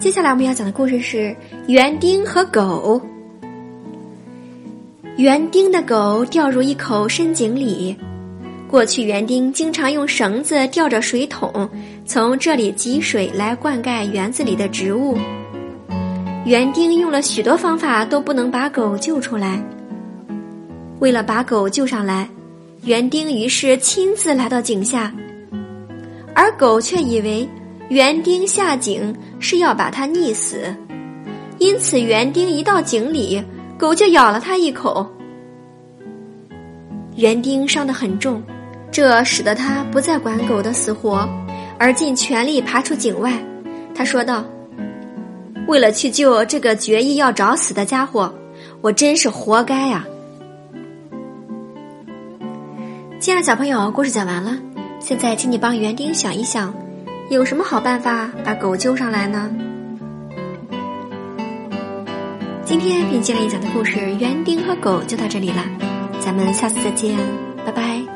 接下来我们要讲的故事是园丁和狗。园丁的狗掉入一口深井里。过去，园丁经常用绳子吊着水桶，从这里汲水来灌溉园子里的植物。园丁用了许多方法，都不能把狗救出来。为了把狗救上来，园丁于是亲自来到井下，而狗却以为园丁下井是要把它溺死，因此园丁一到井里，狗就咬了它一口。园丁伤得很重。这使得他不再管狗的死活，而尽全力爬出井外。他说道：“为了去救这个决意要找死的家伙，我真是活该呀！”亲爱的小朋友，故事讲完了。现在，请你帮园丁想一想，有什么好办法把狗救上来呢？今天品鉴了一讲的故事《园丁和狗》就到这里了，咱们下次再见，拜拜。